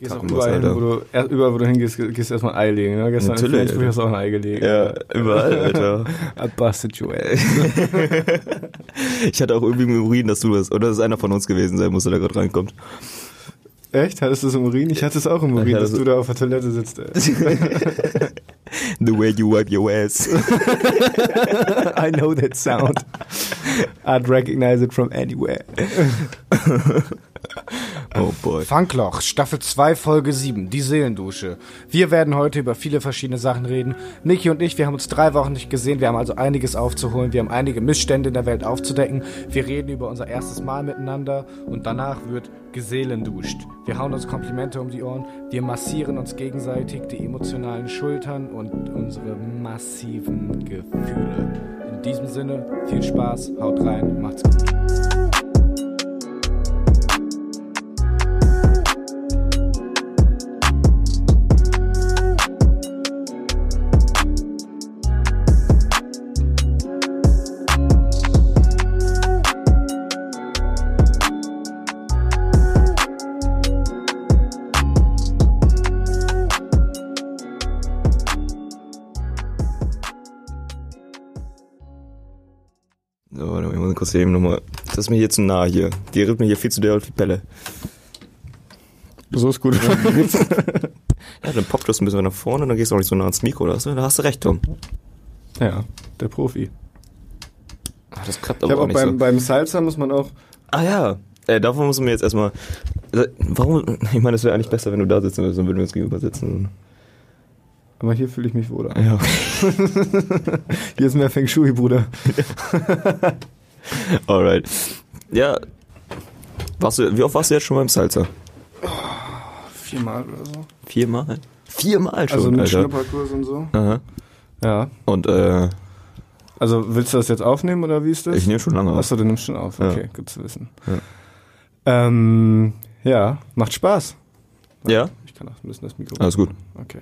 Gehst auch überall hin, wo du, er, überall, wo du hingehst, gehst du erstmal ein Ei legen. Ne? Gestern Natürlich, in hast du auch ein Ei gelegt. Ja, überall, Alter. I busted you. Ich hatte auch irgendwie im Urin, dass du das, oder dass es einer von uns gewesen sein muss, der da gerade reinkommt. Echt? Hattest du es im Urin? Ich hatte es auch im Urin, dass du da auf der Toilette sitzt. The way you wipe your ass. I know that sound. I'd recognize it from anywhere. Oh boy. Funkloch, Staffel 2, Folge 7, die Seelendusche. Wir werden heute über viele verschiedene Sachen reden. Niki und ich, wir haben uns drei Wochen nicht gesehen, wir haben also einiges aufzuholen, wir haben einige Missstände in der Welt aufzudecken. Wir reden über unser erstes Mal miteinander und danach wird geseelenduscht. Wir hauen uns Komplimente um die Ohren, wir massieren uns gegenseitig die emotionalen Schultern und unsere massiven Gefühle. In diesem Sinne, viel Spaß, haut rein, macht's gut. So, warte mal, ich muss kurz eben nochmal. Das ist mir hier zu nah hier. Die rührt mir hier viel zu doll auf die Pelle. So ist gut. Ja, dann poppt das ein bisschen nach vorne, dann gehst du auch nicht so nah ans Mikro, oder? so. Da hast du recht, Tom. ja, der Profi. Ach, das klappt Ich aber habe auch auch nicht beim, so. beim Salsa muss man auch. Ah ja, äh, davon muss man jetzt erstmal. Äh, Warum? Ich meine, es wäre eigentlich besser, wenn du da sitzen würdest, dann würden wir uns gegenüber sitzen. Aber hier fühle ich mich wohler. Ja, okay. Hier ist mehr Feng Shui, Bruder. Alright. Ja. Warst du, wie oft warst du jetzt schon beim Salsa? Viermal oder so. Viermal? Viermal schon, Also mit Alter. Schnupperkurs und so. Aha. Ja. Und äh, Also willst du das jetzt aufnehmen oder wie ist das? ich nehme schon lange auf. Achso, du nimmst schon auf. Ja. Okay, gut zu wissen. Ja. Ähm, ja, macht Spaß. Ja? Ich kann auch ein bisschen das Mikro. Alles gut. Okay.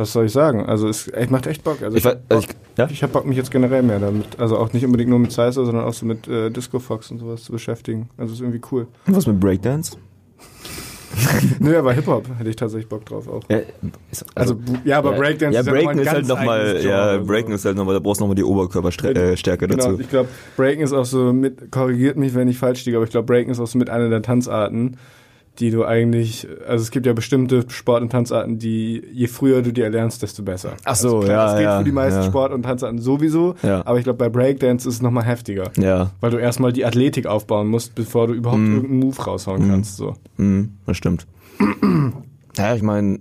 Was soll ich sagen? Also es es macht echt Bock. Also Ich, ich, also ich, ja? ich habe Bock mich jetzt generell mehr damit, also auch nicht unbedingt nur mit Salsa, sondern auch so mit äh, Disco Fox und sowas zu beschäftigen. Also ist irgendwie cool. Was mit Breakdance? Nö, aber Hip Hop hätte ich tatsächlich Bock drauf auch. Ja, ist, Also, bu- ja, aber Breakdance ja, ist ja Breaken ist halt nochmal, ja, Genre, so. Breaken ist halt nochmal, da brauchst du nochmal die Oberkörperstärke Genau, dazu. ich glaube, Breaken ist auch so mit, korrigiert mich, wenn ich falsch liege, aber ich glaube, Breaken ist auch so mit einer der Tanzarten, die du eigentlich, also es gibt ja bestimmte Sport- und Tanzarten, die, je früher du die erlernst, desto besser. Ach so, also, klar, ja, Das geht ja, für die meisten ja. Sport- und Tanzarten sowieso, Ja. aber ich glaube, bei Breakdance ist es nochmal heftiger. Ja, Weil du erstmal die Athletik aufbauen musst, bevor du überhaupt Mhm. irgendeinen Move raushauen kannst, so. mhm, das stimmt. ja, ich meine,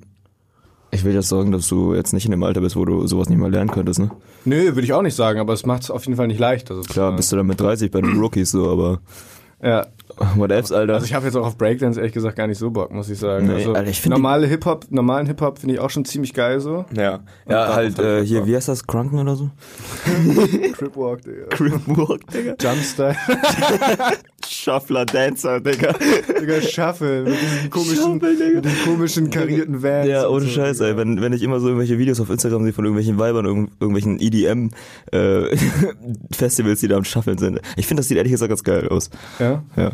ich will jetzt sagen, dass du jetzt nicht in dem Alter bist, wo du sowas nicht mehr lernen könntest, ne? Nö, würde ich auch nicht sagen, aber es macht es auf jeden Fall nicht leichter. Klar, sozusagen. bist du dann mit 30 bei den Rookies so, aber Ja, what else, Alter? Also ich habe jetzt auch auf Breakdance ehrlich gesagt gar nicht so Bock, muss ich sagen. Nee, also Alter, ich normale Hip Hop, normalen Hip Hop finde ich auch schon ziemlich geil so. ja, ja, darauf halt, ich äh, hier, wie heißt das, Crunken oder so? Crip Walk, Digga. Grimwalk, Digga. Jumpstyle. Shuffler Dancer, Digga. Digga, Shuffle mit diesen komischen, Shuffle, mit diesen komischen karierten Vans. Ja, und ohne so, Scheiß, ey. Wenn, wenn ich immer so irgendwelche Videos auf Instagram sehe von irgendwelchen Weibern, irgend, irgendwelchen EDM äh, die da am Schaffeln sind. Ich finde, das sieht ehrlich gesagt ganz geil aus. Ja? Ja.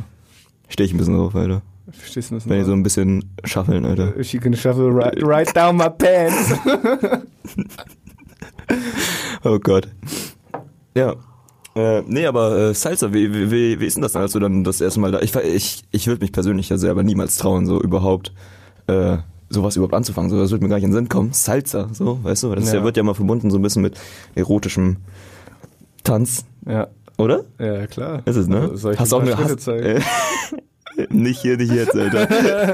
Stehe ich ein bisschen drauf, Alter. Verstehst du das Wenn die so ein bisschen schaffeln, Alter. She can shuffle right, right down my pants. Oh Gott. Ja. Äh, nee, aber äh, Salsa, wie, wie, wie, ist denn das, als du dann das erste Mal da... Ich, ich, ich würde mich persönlich ja selber niemals trauen, so überhaupt äh, sowas überhaupt anzufangen. So, das würde mir gar nicht in den Sinn kommen. Salsa, so, weißt du? Das ja. Ja. wird ja mal verbunden so ein bisschen mit erotischem Tanz, ja, oder? ja, klar. Ist es, ne? Also, soll ich hast dir du auch ein eine... Hast, äh, nicht hier, nicht jetzt, Alter.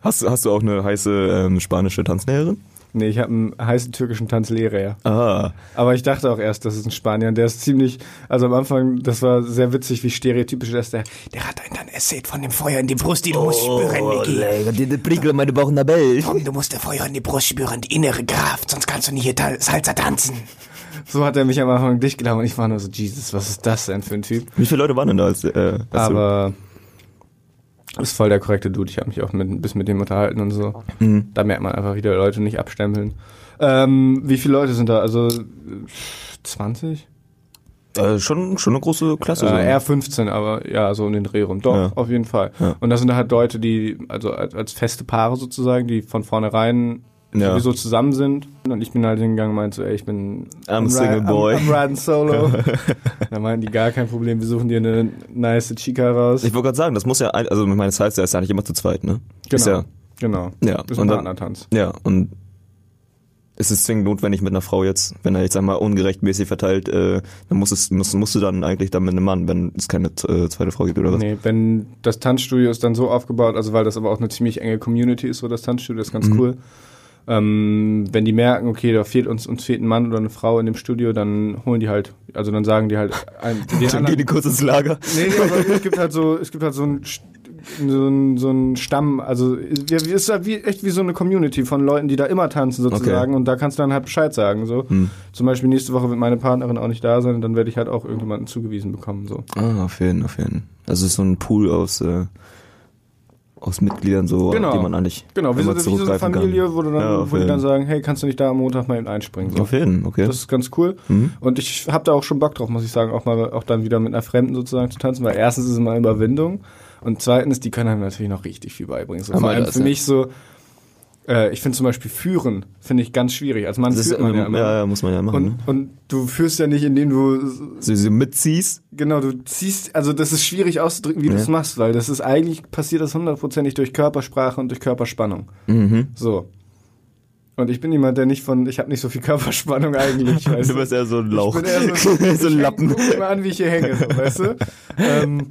hast, du- hast du auch eine heiße ähm, spanische Tanzlehrerin? Nee, ich habe einen heißen türkischen Tanzlehrer. Ah, Aber ich dachte auch erst, das ist ein Spanier. Und Der ist ziemlich, also am Anfang, das war sehr witzig, wie stereotypisch das ist. Der, der hat einen dann erzählt von dem Feuer in die Brust, die du musst spüren, Niki. die, Prickel meine Bauchnabel. Tom, du musst der Feuer in die Brust spüren, die innere Kraft, sonst kannst du nicht hier ta- Salsa tanzen. So hat er mich am Anfang dicht gelaufen und ich war nur so, Jesus, was ist das denn für ein Typ? Wie viele Leute waren denn da? Als, äh, als du- Aber ist voll der korrekte Dude. Ich habe mich auch mit, bisschen mit dem unterhalten und so. Mhm. Da merkt man einfach wieder Leute nicht abstempeln. Ähm, wie viele Leute sind da? Also äh, 20? Äh, schon, schon eine große Klasse. so. Äh, R15, aber ja, so um den Dreh rum. Doch, Ja. auf jeden Fall. Ja. Und das sind halt Leute, die, also als, als feste Paare sozusagen, die von vornherein Ja. sowieso zusammen sind. Und ich bin halt hingegangen und meinte so, ey, ich bin I'm ri- single boy. I'm, I'm riding solo. da meinten die gar kein Problem, wir suchen dir eine nice Chica raus. Ich wollte gerade sagen, das muss ja, also meine, heißt, er ist ja nicht immer zu zweit, ne? Ist genau. ja, genau. ja. Das ist ein Partnertanz. ja, und ist es zwingend notwendig mit einer Frau jetzt, wenn er jetzt einmal ungerechtmäßig verteilt, äh, dann muss es, musst, musst du dann eigentlich dann mit einem Mann, wenn es keine äh, zweite Frau gibt oder was? Nee, wenn das Tanzstudio ist dann so aufgebaut, also weil das aber auch eine ziemlich enge Community ist, so das Tanzstudio, das ist ganz Mhm. cool. Ähm, wenn die merken, okay, da fehlt uns, uns fehlt ein Mann oder eine Frau in dem Studio, dann holen die halt, also dann sagen die halt, ein, den Dann gehen die kurz ins Lager. Nee, nee, aber es gibt halt so, es gibt halt so ein, so ein, so ein Stamm, also es ist halt wie, echt wie so eine Community von Leuten, die da immer tanzen sozusagen Okay. und da kannst du dann halt Bescheid sagen, so. Hm. Zum Beispiel nächste Woche wird meine Partnerin auch nicht da sein und dann werde ich halt auch irgendjemanden zugewiesen bekommen, so. Ah, auf jeden, auf jeden. Also es ist so ein Pool aus, äh, aus Mitgliedern so, Genau. die man eigentlich Genau, wie so, wie so eine Familie, kann. wo, du dann, Ja, wo die dann sagen, hey, kannst du nicht da am Montag mal eben einspringen, so. Auf jeden, okay. Das ist ganz cool. Mhm. Und ich habe da auch schon Bock drauf, muss ich sagen, auch mal auch dann wieder mit einer Fremden sozusagen zu tanzen, weil erstens ist es immer Überwindung und zweitens, die können einem natürlich noch richtig viel beibringen. So, vor allem für mich so, äh, ich finde zum Beispiel führen, finde ich ganz schwierig. Als Mann das führt man ja ja, immer. ja, muss man ja machen. Und, ne? und du führst ja nicht, indem du, So, so mitziehst. genau, du ziehst, also das ist schwierig auszudrücken, wie du Ja. es machst, weil das ist eigentlich, passiert das hundertprozentig durch Körpersprache und durch Körperspannung. Mhm. So. Und ich bin jemand, der nicht von, ich habe nicht so viel Körperspannung eigentlich. weißt Du bist eher so ein Lauch. Ich bin eher so, so ein Lappen. Guck mal an, wie ich hier hänge, so, weißt du? Ähm,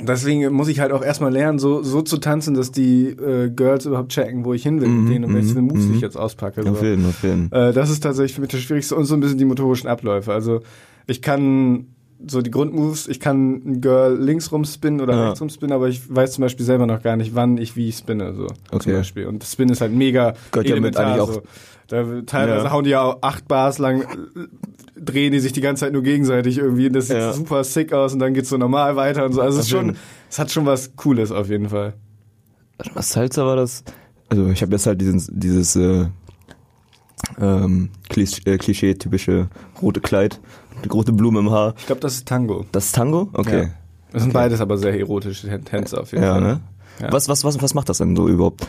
deswegen muss ich halt auch erstmal lernen, so, so zu tanzen, dass die äh, Girls überhaupt checken, wo ich hin will mit Mhm, denen und welche mhm, Moves mhm. ich jetzt auspacke. So. Auf jeden, auf jeden. Äh, das ist tatsächlich für mich das Schwierigste und so ein bisschen die motorischen Abläufe. Also ich kann so die Grundmoves, ich kann ein Girl links rum spinnen oder Ja. rechts rum spinnen, aber ich weiß zum Beispiel selber noch gar nicht, wann ich wie spinne. So, Okay. zum Beispiel. Und Spin ist halt mega ja mit elementar. auch- so. Da, teilweise Ja. hauen die ja auch acht Bars lang, drehen die sich die ganze Zeit nur gegenseitig irgendwie. Das sieht Ja. super sick aus und dann geht's so normal weiter und so. Also es ist schon, es hat schon was Cooles auf jeden Fall. Was Salsa war das? Also ich habe jetzt halt dieses, dieses äh, ähm, Klisch äh, Klischee-typische rote Kleid, die rote Blume im Haar. Ich glaube, das ist Tango. Das ist Tango? Okay. Ja. Das sind Okay. beides aber sehr erotische Tänze auf jeden Ja, Fall. ne? Ja. Was, was, was, was macht das denn so überhaupt?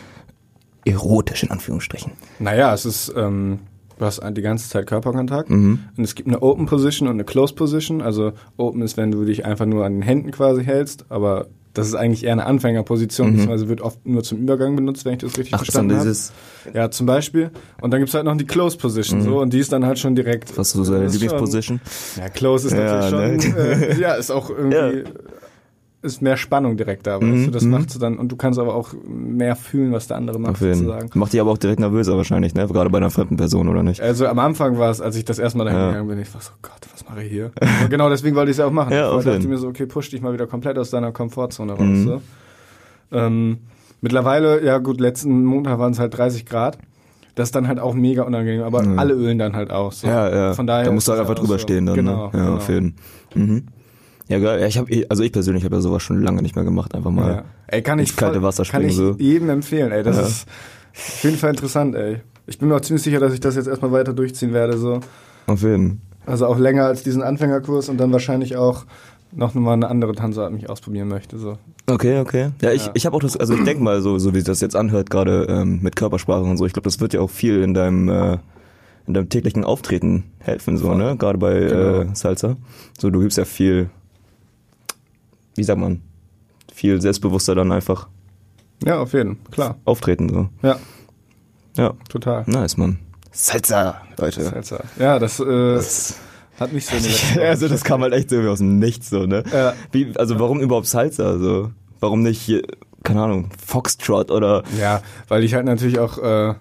Erotisch in Anführungsstrichen. Naja, es ist, ähm, du hast die ganze Zeit Körperkontakt Mhm. und es gibt eine Open Position und eine Close Position. Also Open ist, wenn du dich einfach nur an den Händen quasi hältst, aber das ist eigentlich eher eine Anfängerposition, beziehungsweise wird oft nur zum Übergang benutzt, wenn ich das richtig Mhm. Ach, verstanden habe. dieses, Ja, zum Beispiel. Und dann gibt's halt noch die Close Position so und die ist dann halt schon direkt. Mhm. was ist so seine Lieblingsposition? Schon, ja, Close ist Ja, natürlich schon, ne? äh, ja, ist auch irgendwie, ist mehr Spannung direkt da, weißt Mhm, du, das mhm. macht du dann, und du kannst aber auch mehr fühlen, was der andere macht, sozusagen. Macht dich aber auch direkt nervöser wahrscheinlich, ne? Gerade bei einer fremden Person, oder nicht? Also am Anfang war es, als ich das erste Mal dahin Ja. gegangen bin, ich war so, Gott, was mache ich hier? Und genau deswegen wollte ich es ja auch machen. Ja, ich dachte jeden. mir so, okay, push dich mal wieder komplett aus deiner Komfortzone raus. Mhm. So. Ähm, mittlerweile, ja gut, letzten Montag waren es halt 30 Grad. Das ist dann halt auch mega unangenehm, aber Mhm. alle ölen dann halt auch. So. Ja, ja. Von daher da musst du halt einfach drüber so. stehen dann. Genau, ne? Ja, genau. auf jeden. Mhm. Ja, geil. Ich habe, also ich persönlich habe ja sowas schon lange nicht mehr gemacht. Einfach mal. Ja. Ey, kann ich ins kalte voll- Wasser kann springen, ich so. jedem empfehlen, ey. Das Ja. ist auf jeden Fall interessant, ey. Ich bin mir auch ziemlich sicher, dass ich das jetzt erstmal weiter durchziehen werde. So. Auf jeden. Also auch länger als diesen Anfängerkurs und dann wahrscheinlich auch noch mal eine andere Tanzart mich ausprobieren möchte. So. Okay, okay. Ja, ich, Ja. ich habe auch das, also ich denke mal, so, so wie das jetzt anhört, gerade ähm, mit Körpersprache und so, ich glaube, das wird ja auch viel in deinem, äh, in deinem täglichen Auftreten helfen, so, ne? Gerade bei Genau. äh, Salsa. So, du gibst ja viel, wie sagt man, viel selbstbewusster dann einfach Ja, auf jeden klar. auftreten, so. Ja, Ja, total. nice, Mann. Salsa, Leute. Salsa. Ja, das, äh, Das, hat mich so Wochen also das kam halt echt irgendwie aus dem Nichts, so, ne? Ja. Wie, also warum überhaupt Salsa, so? Warum nicht, hier, keine Ahnung, Foxtrot oder Ja, weil ich halt natürlich auch äh,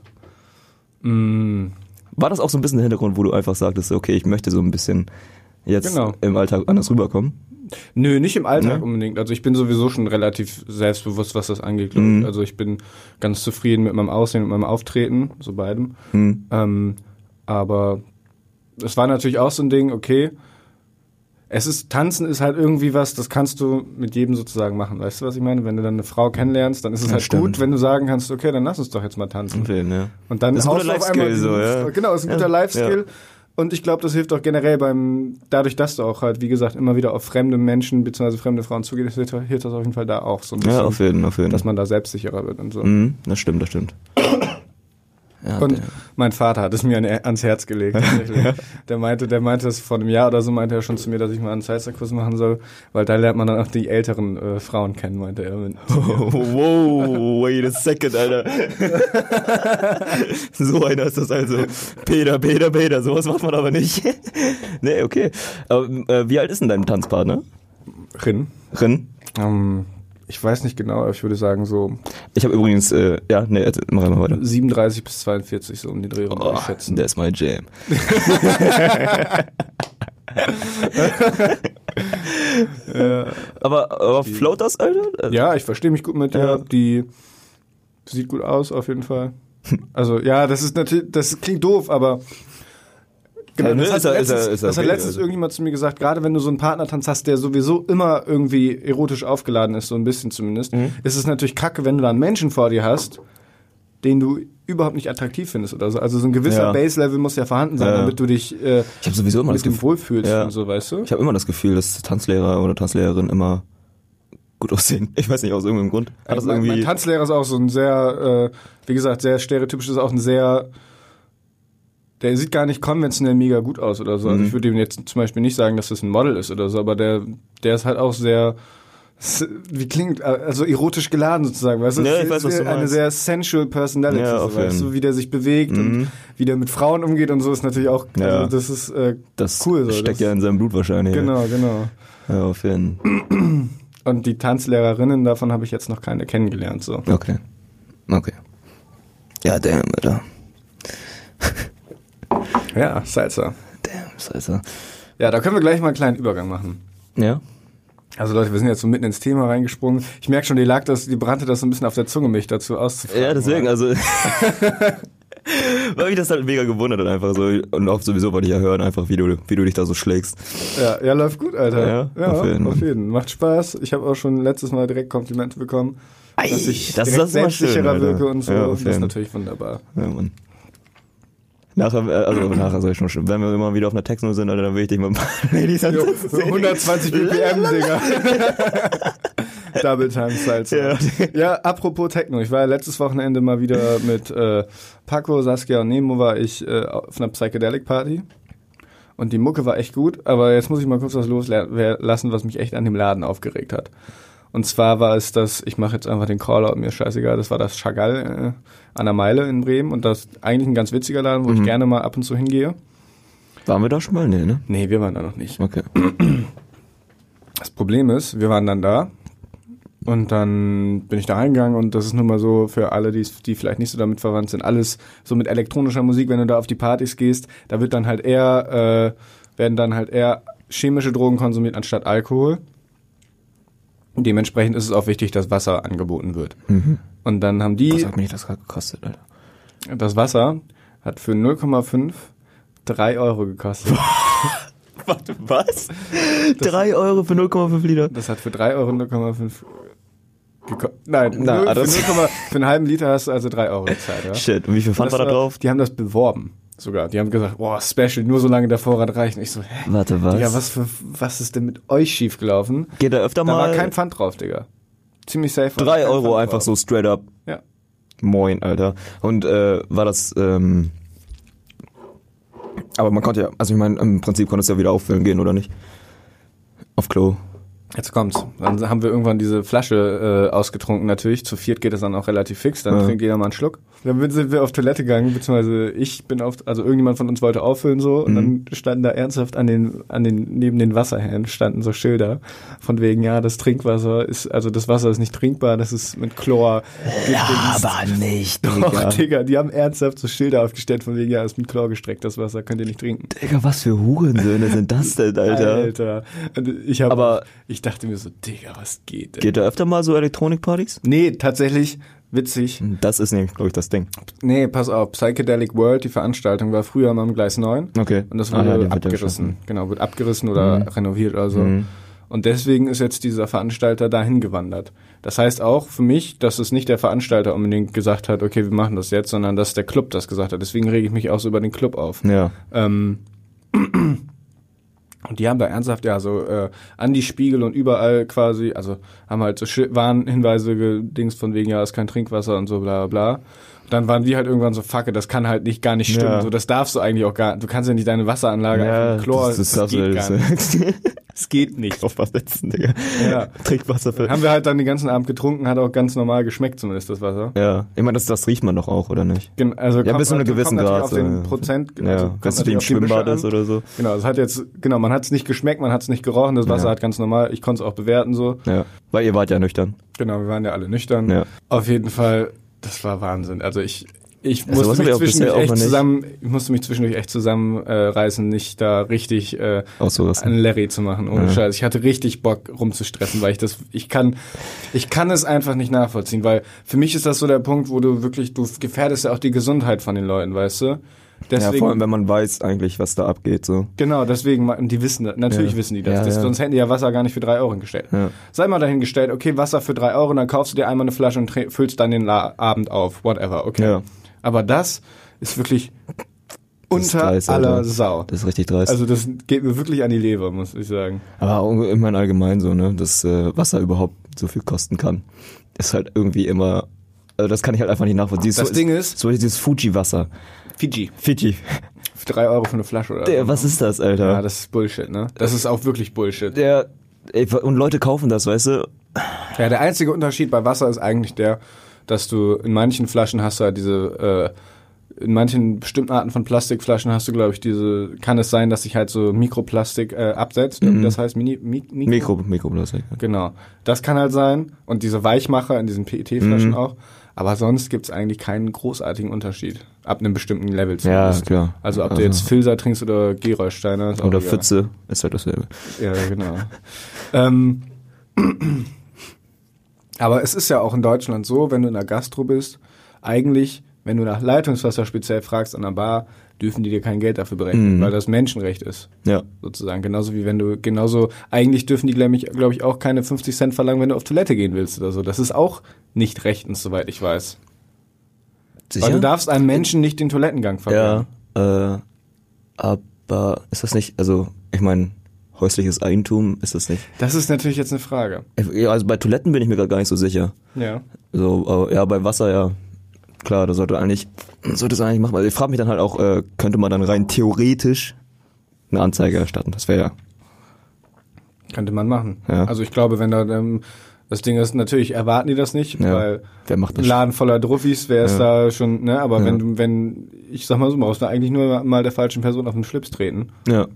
mh, War das auch so ein bisschen der Hintergrund, wo du einfach sagtest, okay, ich möchte so ein bisschen jetzt Genau. im Alltag anders rüberkommen? Nö, nicht im Alltag Ne? unbedingt. Also ich bin sowieso schon relativ selbstbewusst, was das angeht. Mhm. Also ich bin ganz zufrieden mit meinem Aussehen und meinem Auftreten, so beidem. Hm. Ähm, aber es war natürlich auch so ein Ding, okay, es ist, Tanzen ist halt irgendwie was, das kannst du mit jedem sozusagen machen. Weißt du, was ich meine? Wenn du dann eine Frau kennenlernst, dann ist es Ja, halt stimmt. gut, wenn du sagen kannst, okay, dann lass uns doch jetzt mal tanzen. Okay, ne? Und dann Das ist ein guter Life-Skill, so, ja. Genau, ist ein Ja, guter Life-Skill. Und ich glaube, das hilft auch generell beim, dadurch, dass du auch halt, wie gesagt, immer wieder auf fremde Menschen bzw. fremde Frauen zugehst, hilft, das auf jeden Fall da auch so ein bisschen, Ja, auf jeden, auf jeden. dass man da selbstsicherer wird und so. Mhm, das stimmt, das stimmt. Ja, Und der- mein Vater hat es mir an, ans Herz gelegt. Der meinte, der meinte es vor einem Jahr oder so, meinte er schon zu mir, dass ich mal einen Salsa-Kurs machen soll, weil da lernt man dann auch die älteren äh, Frauen kennen, meinte er. Wow, wait a second, Alter. so einer ist das also. Peter, Peter, Peter, sowas macht man aber nicht. nee, okay. Aber, äh, wie alt ist denn dein Tanzpartner? Rin. Rin? Ähm, ich weiß nicht genau, aber ich würde sagen so Ich habe übrigens, äh, ja, erzähl- mach mal weiter. 37 bis 42, so um die Dreh rum, Oh, schätzen. der ist mein Jam. aber, aber float das, Alter? Ja, ich verstehe mich gut mit der. Ja. Die sieht gut aus, auf jeden Fall. Also, ja, das ist natürlich, das klingt doof, aber. Genau, Ja, ne, das hat, ist ja- ist letztens, ist ja das hat okay, letztens also. irgendjemand zu mir gesagt, gerade wenn du so einen Partnertanz hast, der sowieso immer irgendwie erotisch aufgeladen ist, so ein bisschen zumindest, Mhm. ist es natürlich kacke, wenn du da einen Menschen vor dir hast, den du überhaupt nicht attraktiv findest oder so. Also so ein gewisser Ja. Base-Level muss ja vorhanden sein, Ja. damit du dich äh, Ich sowieso immer das mit dem wohlfühlst Ja. und so, weißt du? ich habe immer das Gefühl, dass Tanzlehrer oder Tanzlehrerin immer gut aussehen. Ich weiß nicht, aus irgendeinem Grund. Hat das mein, mein irgendwie, Tanzlehrer ist auch so ein sehr, äh, wie gesagt, sehr stereotypisch, ist auch ein sehr, der sieht gar nicht konventionell mega gut aus oder so. Also Mhm. ich würde ihm jetzt zum Beispiel nicht sagen, dass das ein Model ist oder so, aber der, der ist halt auch sehr, wie klingt, also erotisch geladen sozusagen, weißt du? Ja, ich weiß, was du sehr- Eine meinst. sehr sensual Personality, Ja, so, weißt du, wie der sich bewegt und Mhm. wie der mit Frauen umgeht und so ist natürlich auch, Ja. also das ist äh, das cool so, steckt das- ja in seinem Blut wahrscheinlich. genau, genau. Ja, auf jeden Und die Tanzlehrerinnen, davon habe ich jetzt noch keine kennengelernt, so. Okay. Okay. Ja, damn, Alter. Ja, Salsa. Damn, scheiße. Ja, da können wir gleich mal einen kleinen Übergang machen. Ja? Also Leute, wir sind jetzt so mitten ins Thema reingesprungen. Ich merke schon, die lag das, die brannte das so ein bisschen auf der Zunge, mich dazu auszufragen. Ja, deswegen, also. Weil mich das halt mega gewundert hat einfach so. Und auch sowieso wollte ich ja hören, einfach wie du, wie du dich da so schlägst. Ja, ja, läuft gut, Alter. Ja, ja auf jeden. auf jeden. Macht Spaß. Ich habe auch schon letztes Mal direkt Komplimente bekommen, Ei, dass ich das- direkt das schön, selbstsicherer wirke und so. Ja, auf das ist natürlich wunderbar. Ja, Mann. Nachher, äh, also nachher soll ich schon. Wenn wir immer wieder auf einer Techno sind, dann will ich dich mal Ladies Jo, ansetzen. sehen. 120 BPM, Digga. Double Time Salsa. Ja. Ja. apropos Techno. Ich war ja letztes Wochenende mal wieder mit äh, Paco, Saskia und Nemo war ich äh, auf einer Psychedelic Party. Und die Mucke war echt gut, aber jetzt muss ich mal kurz was loslassen, was mich echt an dem Laden aufgeregt hat. Und zwar war es das, ich mache jetzt einfach den Callout, mir ist scheißegal, das war das Chagall äh, an der Meile in Bremen und das ist eigentlich ein ganz witziger Laden, wo ich gerne mal ab und zu hingehe. Waren wir da schon mal? Nee, ne? Nee, wir waren da noch nicht. Okay. Das Problem ist, wir waren dann da und dann bin ich da reingegangen und das ist nun mal so für alle, die, die vielleicht nicht so damit verwandt sind, alles so mit elektronischer Musik, wenn du da auf die Partys gehst, da wird dann halt eher, äh, werden dann halt eher chemische Drogen konsumiert anstatt Alkohol. Dementsprechend ist es auch wichtig, dass Wasser angeboten wird. Und dann haben die, Was hat mich das gerade gekostet, Alter? das Wasser hat für 0,5 3 Euro gekostet. Warte, was? 3 Euro für 0,5 Liter. Das hat für 3 Euro 0,5 geko- Nein, Na, für, das- 0, für einen halben Liter hast du also 3 Euro gezahlt. Ja? Shit, und wie viel Pfand war da drauf? Die haben das beworben sogar. Die haben gesagt, boah, Special, nur solange der Vorrat reicht. Und ich so, hä? Warte, was? Digga, was, für, was ist denn mit euch schiefgelaufen? Geht da öfter Da mal? war kein Pfand drauf, Digga. Ziemlich safe. war 3 kein Euro Pfand einfach drauf. so straight up. Ja. Moin, Alter. Und äh, war das, ähm, aber man konnte ja, also ich meine, im Prinzip konntest du ja wieder auffüllen gehen, oder nicht? Auf Klo. Jetzt kommt's. Dann haben wir irgendwann diese Flasche äh, ausgetrunken natürlich. Zu viert geht das dann auch relativ fix. Dann Ja. trinkt jeder mal einen Schluck. Dann sind wir auf Toilette gegangen, beziehungsweise ich bin auf, also irgendjemand von uns wollte auffüllen so und Mhm. dann standen da ernsthaft an den, an den, neben den Wasserhähnen standen so Schilder von wegen, ja, das Trinkwasser ist, also das Wasser ist nicht trinkbar, das ist mit Chlor. gedingst. nicht, Doch, Digga, die haben ernsthaft so Schilder aufgestellt von wegen, ja, ist mit Chlor gestreckt, das Wasser könnt ihr nicht trinken. Digga, was für Hurensöhne sind das denn, Alter? Alter. Und ich habe, Aber- ich dachte mir so, Digga, was geht denn? Geht da öfter mal so Elektronikpartys? Nee, tatsächlich, witzig. Das ist nämlich, glaube ich, das Ding. Nee, pass auf, Psychedelic World, die Veranstaltung war früher mal am Gleis 9. Okay. Und das Ah, wurde wird ja abgerissen. Genau, wird abgerissen oder renoviert oder so. Und deswegen ist jetzt dieser Veranstalter dahin gewandert. Das heißt auch für mich, dass es nicht der Veranstalter unbedingt gesagt hat, okay, wir machen das jetzt, sondern dass der Club das gesagt hat. Deswegen rege ich mich auch so über den Club auf. Ja. Ähm, Und die haben da ernsthaft ja so äh, an die Spiegel und überall quasi, also haben halt so Warnhinweise gedings von wegen, ja, ist kein Trinkwasser und so bla bla. Und dann waren die halt irgendwann so, fuck, das kann halt nicht gar nicht stimmen. Ja. So, das darfst du eigentlich auch gar Du kannst ja nicht deine Wasseranlage einfach mit Chlor, das, das, das, du geht das, gar nicht. Das geht nicht. Drauf was setzen, Digga. Ja. Trinkwasser für. Haben wir halt dann den ganzen Abend getrunken, hat auch ganz normal geschmeckt zumindest das Wasser. Ja, ich meine, das, das riecht man doch auch, oder nicht? Gen- Also Ja, bis zu einem gewissen Grad, auf den so. Prozent. Ja, also wenn es wie natürlich im auf Schwimmbad ist oder so. Genau, es hat jetzt, genau, man hat es nicht geschmeckt, man hat es nicht gerochen, das Wasser Ja. hat ganz normal, ich konnte es auch bewerten so. Ja, weil ihr wart ja nüchtern. Genau, wir waren ja alle nüchtern. Ja. Auf jeden Fall, das war Wahnsinn. Also ich, ich musste mich ich zwischendurch echt zusammen, ich musste mich zwischendurch echt zusammenreißen, äh, nicht da richtig äh, einen Larry zu machen, ohne Ja. Scheiß. Ich hatte richtig Bock rumzustressen, weil ich das, ich kann, ich kann es einfach nicht nachvollziehen, weil für mich ist das so der Punkt, wo du wirklich, du gefährdest ja auch die Gesundheit von den Leuten, weißt du? ja, vor allem, wenn man weiß eigentlich, was da abgeht, so. Genau, deswegen, die wissen das, natürlich Ja. wissen die das, Ja, das ja. sonst hätten die ja Wasser gar nicht für drei Euro hingestellt. Sei mal dahingestellt, okay, Wasser für drei Euro, dann kaufst du dir einmal eine Flasche und füllst dann den La Abend auf, whatever, okay. Aber das ist wirklich Das unter dreist, aller. Sau. Das ist richtig dreist. Also das geht mir wirklich an die Leber, muss ich sagen. Aber auch immer in allgemein so, ne, dass äh, Wasser überhaupt so viel kosten kann. Ist halt irgendwie immer, also das kann ich halt einfach nicht nachvollziehen. Das so, Ding ist- so dieses Fuji-Wasser. Fiji. Fiji. Für drei Euro für eine Flasche oder Der, was ist das, Alter? Ja, das ist Bullshit, ne? Das ist auch wirklich Bullshit. der, ey, und Leute kaufen das, weißt du? Ja, der einzige Unterschied bei Wasser ist eigentlich der, dass du in manchen Flaschen hast du halt diese, äh, in manchen bestimmten Arten von Plastikflaschen hast du, glaube ich, diese, kann es sein, dass sich halt so Mikroplastik äh, absetzt. Mhm. Das heißt Mini, Mi, Mikro, Mikro, Mikroplastik. Genau. Das kann halt sein. Und diese Weichmacher in diesen PET-Flaschen Mhm. auch. Aber sonst gibt's eigentlich keinen großartigen Unterschied. Ab einem bestimmten Level Ja, zumindest. klar. Also ob Also- du jetzt Filzer trinkst oder Gerolsteiner. Oder. Pfütze, ist halt dasselbe. Ja, genau. ähm, aber es ist ja auch in Deutschland so, wenn du in der Gastro bist, eigentlich, wenn du nach Leitungswasser speziell fragst an der Bar, dürfen die dir kein Geld dafür berechnen, Mhm. weil das Menschenrecht ist, Ja. sozusagen. Genauso wie wenn du, genauso, eigentlich dürfen die, glaube ich, glaub ich, auch keine 50 Cent verlangen, wenn du auf Toilette gehen willst oder so. Das ist auch nicht rechtens, soweit ich weiß. Weil du darfst einem Menschen nicht den Toilettengang verwehren. Ja, äh, aber ist das nicht, also, ich meine, häusliches Eigentum ist das nicht. Das ist natürlich jetzt eine Frage. Also bei Toiletten bin ich mir gar nicht so sicher. Ja. So, ja, bei Wasser, ja. Klar, das sollte eigentlich, sollte es eigentlich machen. Also ich frage mich dann halt auch, äh, könnte man dann rein theoretisch eine Anzeige erstatten? Das wäre ja. Könnte man machen. Ja. Also ich glaube, wenn da ähm, das Ding ist, natürlich erwarten die das nicht, Ja. weil Wer macht ein das? Laden voller Druffis wäre es Ja. da schon, ne, aber wenn du, wenn, ich sag mal so, man muss da eigentlich nur mal der falschen Person auf den Schlips treten Ja.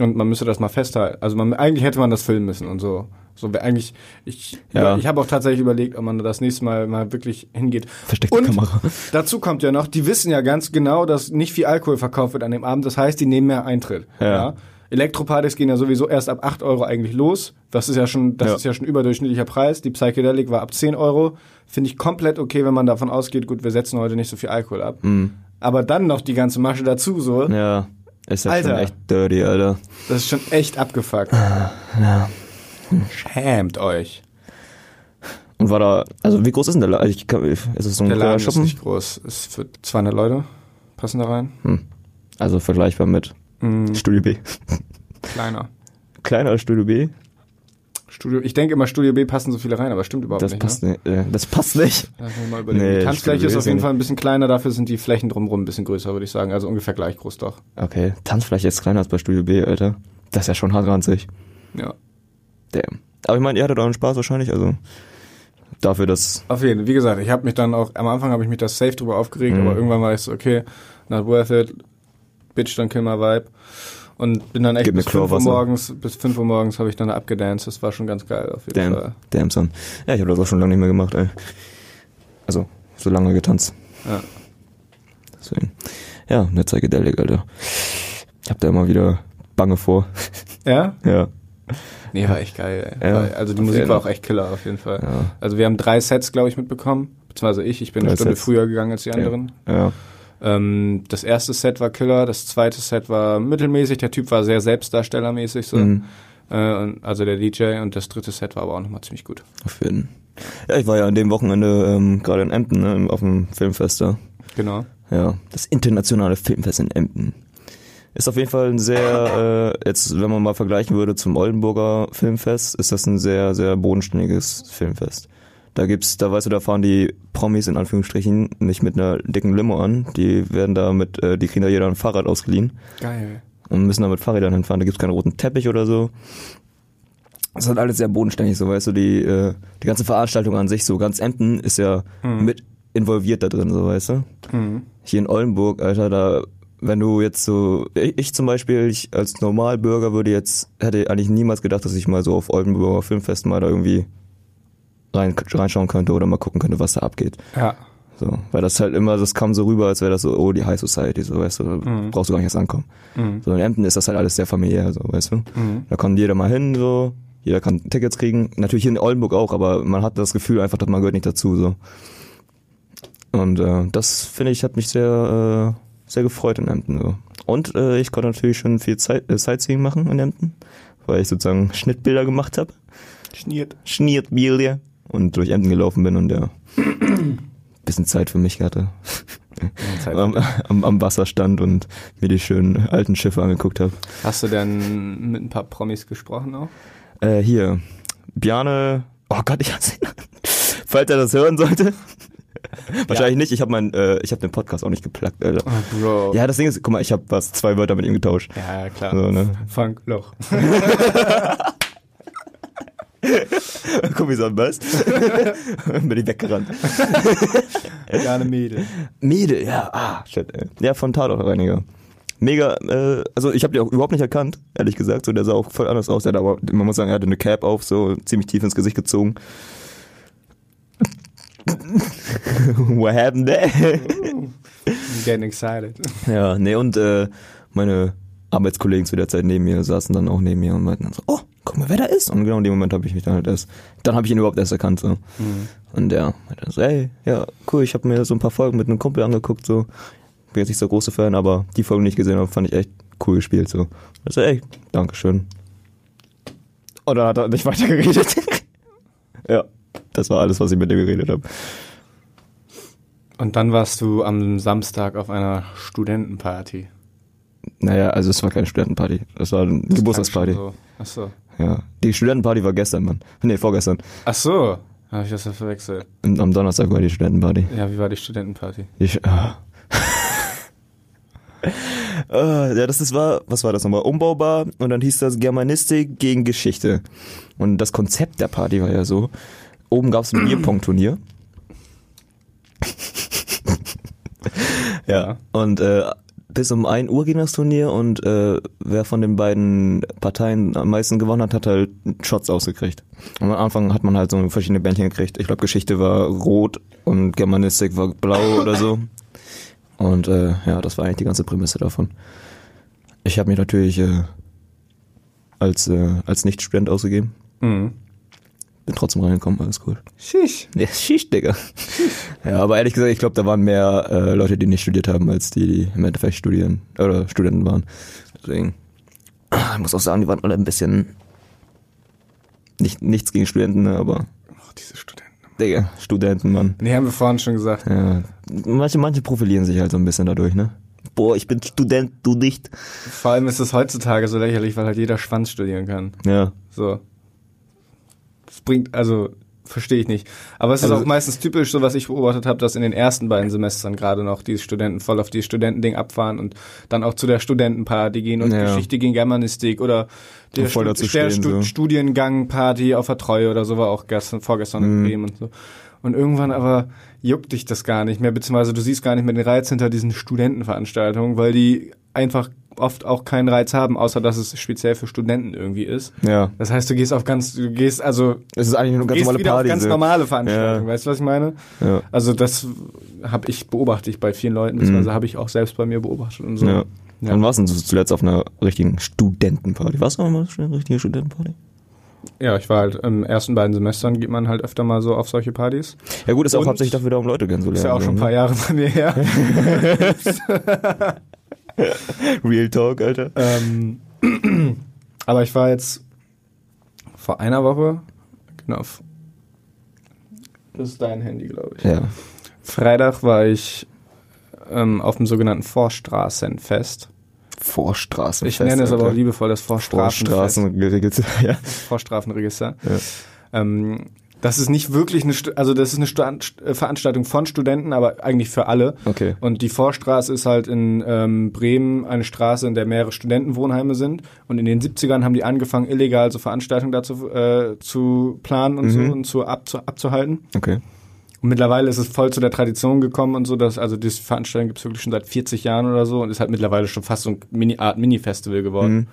Und man müsste das mal festhalten. Also man, eigentlich hätte man das filmen müssen und so. So eigentlich, ich, Ja. ich habe auch tatsächlich überlegt, ob man das nächste Mal mal wirklich hingeht. Versteckte Und Kamera. dazu kommt ja noch, die wissen ja ganz genau, dass nicht viel Alkohol verkauft wird an dem Abend. Das heißt, die nehmen mehr Eintritt. Ja. Elektropartys gehen ja sowieso erst ab 8 Euro eigentlich los. Das ist ja schon, das Ja. ist ja schon überdurchschnittlicher Preis. Die Psychedelic war ab 10 Euro. Finde ich komplett okay, wenn man davon ausgeht, gut, wir setzen heute nicht so viel Alkohol ab. Mhm. Aber dann noch die ganze Masche dazu, so. Ja. Ist ja Alter. schon echt dirty, Alter. Das ist schon echt abgefuckt. Ja. Schämt euch. Und war da, also wie groß ist denn der Laden? Ich kann, ist es so ein Der Laden ist Schuppen? nicht groß. Ist für 200 Leute. Passen da rein. Hm. Also vergleichbar mit Mhm, Studio B. kleiner. Kleiner als Studio B? Studio, ich denke immer, Studio B passen so viele rein, aber stimmt überhaupt Das nicht. passt ne? nicht. Äh, das passt nicht. Mich mal überlegen. Nee, die Tanzfläche ist auf jeden Fall ein bisschen kleiner, dafür sind die Flächen drumherum ein bisschen größer, würde ich sagen. Also ungefähr gleich groß doch. Okay, Tanzfläche ist kleiner als bei Studio B, Alter. Das ist ja schon hart ranzig. Ja. Damn. Aber ich meine, ihr hattet auch einen Spaß wahrscheinlich, also dafür, dass Auf jeden Fall. Wie gesagt, ich habe mich dann auch, am Anfang habe ich mich das safe drüber aufgeregt, Mhm. aber irgendwann war ich so, okay, not worth it, bitch, dann kill my vibe. Und bin dann echt Gib bis 5 Uhr morgens, bis 5 Uhr morgens habe ich dann abgedanced. Das war schon ganz geil auf jeden damn, Fall. damn son. Ja, ich habe das auch schon lange nicht mehr gemacht, ey. Also, so lange getanzt. Ja. Deswegen. Ja, eine Psychedelic, Alter. Ich hab da immer wieder Bange vor. Ja? ja. Nee, war echt geil, ey. Ja, also die Musik jeden war auch echt killer auf jeden Fall. Ja. Also wir haben drei Sets, glaube ich, mitbekommen. Beziehungsweise ich, ich bin eine Drei Stunde Sets. früher gegangen als die anderen. Ja. Ähm, das erste Set war Killer, das zweite Set war mittelmäßig, der Typ war sehr selbstdarstellermäßig so. Mhm. Äh, also der DJ und das dritte Set war aber auch nochmal ziemlich gut. Auf jeden Ja, ich war ja an dem Wochenende ähm, gerade in Emden, ne, auf dem Filmfest da. Genau. Ja, das internationale Filmfest in Emden. Ist auf jeden Fall ein sehr, äh, jetzt wenn man mal vergleichen würde zum Oldenburger Filmfest, ist das ein sehr, sehr bodenständiges Filmfest. Da gibt's, da weißt du, da fahren die Promis in Anführungsstrichen nicht mit einer dicken Limo an. Die werden da mit, äh, die kriegen da jeder ein Fahrrad ausgeliehen Geil. und müssen da mit Fahrrädern hinfahren. Da gibt's keinen roten Teppich oder so. Das ist halt alles sehr bodenständig, so weißt du, die, äh, die ganze Veranstaltung an sich, so ganz Emden ist ja mit involviert da drin, so weißt du. Mhm. Hier in Oldenburg, Alter, da, wenn du jetzt so, ich, ich zum Beispiel, ich als Normalbürger würde jetzt, hätte eigentlich niemals gedacht, dass ich mal so auf Oldenburger Filmfest mal da irgendwie rein, reinschauen könnte oder mal gucken könnte, was da abgeht. Ja. So, weil das halt immer, das kam so rüber, als wäre das so, oh, die High Society, so, weißt du, da Mhm. brauchst du gar nicht erst ankommen. Mhm. So in Emden ist das halt alles sehr familiär, so, weißt du. Mhm. Da kommt jeder mal hin, so, jeder kann Tickets kriegen. Natürlich hier in Oldenburg auch, aber man hat das Gefühl einfach, dass man gehört nicht dazu, so. Und äh, das, finde ich, hat mich sehr, äh, sehr gefreut in Emden, so. Und äh, ich konnte natürlich schon viel Zeit, äh, Sightseeing machen in Emden, weil ich sozusagen Schnittbilder gemacht habe. Schniert. Schnittbilder. Und durch Emden gelaufen bin und ja, bisschen Zeit für mich hatte. Zeit. am, am, am Wasser stand und mir die schönen alten Schiffe angeguckt habe. Hast du denn mit ein paar Promis gesprochen auch? Äh, hier, Bjarne, oh Gott, ich ihn. Falls er das hören sollte. Wahrscheinlich nicht, ich habe mein, äh, ich habe den Podcast auch nicht geplagt, Alter. Oh, Bro. Ja, das Ding ist, guck mal, ich habe was, zwei Wörter mit ihm getauscht. Ja, klar. So, ne? Funk, Guck, wie so ein was? Bin ich weggerannt. Ja, eine Mädel. Mädel, ja, ah, shit, ey. Ja, von Tatortreiniger. Mega, äh, also ich habe die auch überhaupt nicht erkannt, ehrlich gesagt. So, der sah auch voll anders aus. Der hat aber, man muss sagen, er hatte eine Cap auf, so ziemlich tief ins Gesicht gezogen. What happened there? I'm getting excited. ja, nee, und äh, meine Arbeitskollegen zu der Zeit neben mir saßen dann auch neben mir und meinten dann so, oh, guck mal, wer da ist. Und genau in dem Moment habe ich mich dann halt erst, dann habe ich ihn überhaupt erst erkannt. So. Und der meinte so, ey, ja, cool, ich habe mir so ein paar Folgen mit einem Kumpel angeguckt, so. Bin jetzt nicht so große Fan, aber die Folgen, die ich gesehen habe, fand ich echt cool gespielt. So. Also, ey, Dankeschön. Und dann hat er nicht weiter geredet. ja, das war alles, was ich mit dem geredet habe. Und dann warst du am Samstag auf einer Studentenparty. Naja, also es war keine Studentenparty. Das war eine Geburtstagsparty. So. Ach so. Ja. Die Studentenparty war gestern, Mann. Nee, vorgestern. Ach so. Habe ich das ja verwechselt. Und am Donnerstag war die Studentenparty. Ja, wie war die Studentenparty? Ich, ah. Ah, ja, das ist, war, was war das nochmal? Umbaubar und dann hieß das Germanistik gegen Geschichte. Und das Konzept der Party war ja so, oben gab es ein Bierpong-Turnier. ja, und äh, bis um 1 Uhr ging das Turnier und äh, wer von den beiden Parteien am meisten gewonnen hat, hat halt Shots ausgekriegt. Und am Anfang hat man halt so verschiedene Bändchen gekriegt. Ich glaube, Geschichte war rot und Germanistik war blau oder so. Und äh, ja, das war eigentlich die ganze Prämisse davon. Ich habe mich natürlich äh, als, äh, als Nicht-Student ausgegeben. Mhm. Bin trotzdem reingekommen, alles cool. Schisch. Ja, Schicht, Digga. ja, aber ehrlich gesagt, ich glaube, da waren mehr äh, Leute, die nicht studiert haben, als die, die im Endeffekt studieren oder Studenten waren. Deswegen, ich muss auch sagen, die waren alle ein bisschen nicht, nichts gegen Studenten, ne, aber Ach, diese Studenten. Digga, Studenten, Mann. Nee, haben wir vorhin schon gesagt. Ja, manche, manche profilieren sich halt so ein bisschen dadurch, ne? Boah, ich bin Student, du nicht. Vor allem ist es heutzutage so lächerlich, weil halt jeder Schwanz studieren kann. Ja. So. Das bringt, also, verstehe ich nicht. Aber es ist Also- auch meistens typisch, so was ich beobachtet habe, dass in den ersten beiden Semestern gerade noch die Studenten voll auf die Studentending abfahren und dann auch zu der Studentenparty gehen und Ja. Geschichte gegen Germanistik oder der, Stu- der stehen, Stu so. Studiengang-Party auf der Treue oder so war auch gestern, vorgestern in Mhm. Bremen und so. Und irgendwann aber juckt dich das gar nicht mehr, beziehungsweise du siehst gar nicht mehr den Reiz hinter diesen Studentenveranstaltungen, weil die einfach oft auch keinen Reiz haben, außer dass es speziell für Studenten irgendwie ist. Ja. Das heißt, du gehst auf ganz, du gehst also Es ist eigentlich eine ganz normale Party. auf ganz normale Veranstaltungen. Ja. Weißt du, was ich meine? Ja. Also das habe ich beobachte ich bei vielen Leuten, beziehungsweise habe ich auch selbst bei mir beobachtet und so. Mhm. Ja. Ja. Wann warst du zuletzt auf einer richtigen Studentenparty? Warst du auch mal eine richtige Studentenparty? Ja, ich war halt im ersten beiden Semestern geht man halt öfter mal so auf solche Partys. Ja gut, ist auch Und? hauptsächlich dafür da, um Leute kennenzulernen. Ist ja auch schon ein paar ne? Jahre bei mir her. Real Talk, Alter. ähm, aber ich war jetzt vor einer Woche, genau, das ist dein Handy, glaube ich. Ja. Freitag war ich ähm, auf dem sogenannten Vorstraßenfest. Vorstraßenfest. Ich nenne es aber auch liebevoll das Vorstrafenfest. Vorstraßen geregelt. Ja. Vorstrafenregister. Ähm, das ist nicht wirklich eine, also das ist eine Stu äh, Veranstaltung von Studenten, aber eigentlich für alle. Okay. Und die Vorstraße ist halt in ähm, Bremen eine Straße, in der mehrere Studentenwohnheime sind. Und in den 70ern haben die angefangen, illegal so Veranstaltungen dazu äh, zu planen und so und zu, abzu abzuhalten. Okay. Und mittlerweile ist es voll zu der Tradition gekommen und so, dass, also diese Veranstaltung gibt es wirklich schon seit 40 Jahren oder so und ist halt mittlerweile schon fast so eine Mini Art Mini-Festival geworden.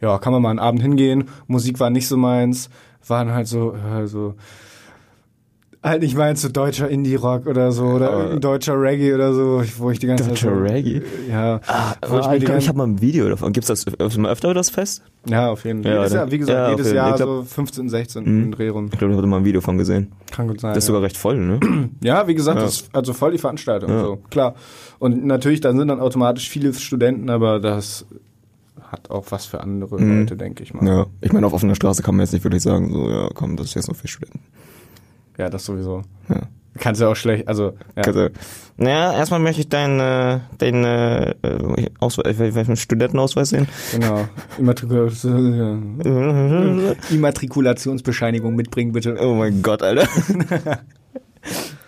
Ja, kann man mal einen Abend hingehen. Musik war nicht so meins, waren halt so, äh, so halt nicht meins, so deutscher Indie-Rock oder so oder irgendein deutscher Reggae oder so, wo ich die ganze Deutscher Zeit so, Reggae? Ja, wo ich Ah, mir ich die glaube, ich habe mal ein Video davon. Gibt's das öf- mal öfter das Fest? ja, auf jeden Fall. Ja, jedes? Jahr, wie gesagt, Ja, jedes Jahr ich glaub- so 15, 16 in Dreh rum. Ich glaube, da hatte mal ein Video von gesehen. Kann gut sein. Das ist ja. sogar recht voll, ne? Ja, wie gesagt, Ja. das ist also voll die Veranstaltung, Ja. so, klar. Und natürlich, da sind dann automatisch viele Studenten, aber das hat auch was für andere Mhm. Leute, denke ich mal. Ja. Ich meine, auf offener Straße kann man jetzt nicht wirklich sagen, so, ja, komm, das ist jetzt nur für Studenten. Ja, das sowieso. Ja. Kannst ja auch schlecht, also, ja. Also, naja, erstmal möchte ich deinen, äh, deinen äh, äh, Ausweis, welchen Studentenausweis sehen. genau. Immatrikula- Immatrikulationsbescheinigung mitbringen, bitte. Oh mein Gott, Alter.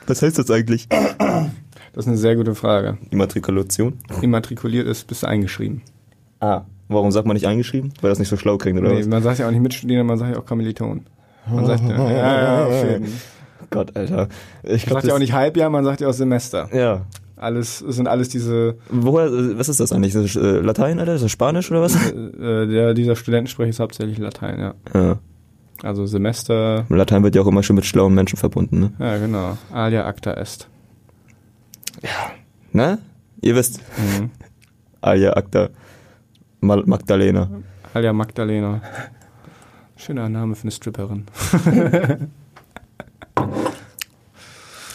Was heißt das eigentlich? Das ist eine sehr gute Frage. Immatrikulation? Immatrikuliert ist, bist du eingeschrieben. Ah. Warum sagt man nicht eingeschrieben? Weil das nicht so schlau klingt, oder Nee, was? man sagt ja auch nicht Mitstudierender, man sagt ja auch Kommiliton. Man sagt ja, ja, ja, jeden. Gott, Alter. Ich Man glaube sagt ja auch nicht Halbjahr, man sagt ja auch Semester. Ja. Alles, es sind alles diese, Woher, äh, was ist das eigentlich? Ist das äh, Latein, Alter? Ist das Spanisch oder was? äh, der, dieser Studentensprech ist hauptsächlich Latein, ja. Ja. Also Semester, Latein wird ja auch immer schon mit schlauen Menschen verbunden, ne? ja genau, alia acta est. Ne? Ihr wisst. Mhm. Alia Acta. Mal Magdalena. Alia Magdalena. Schöner Name für eine Stripperin.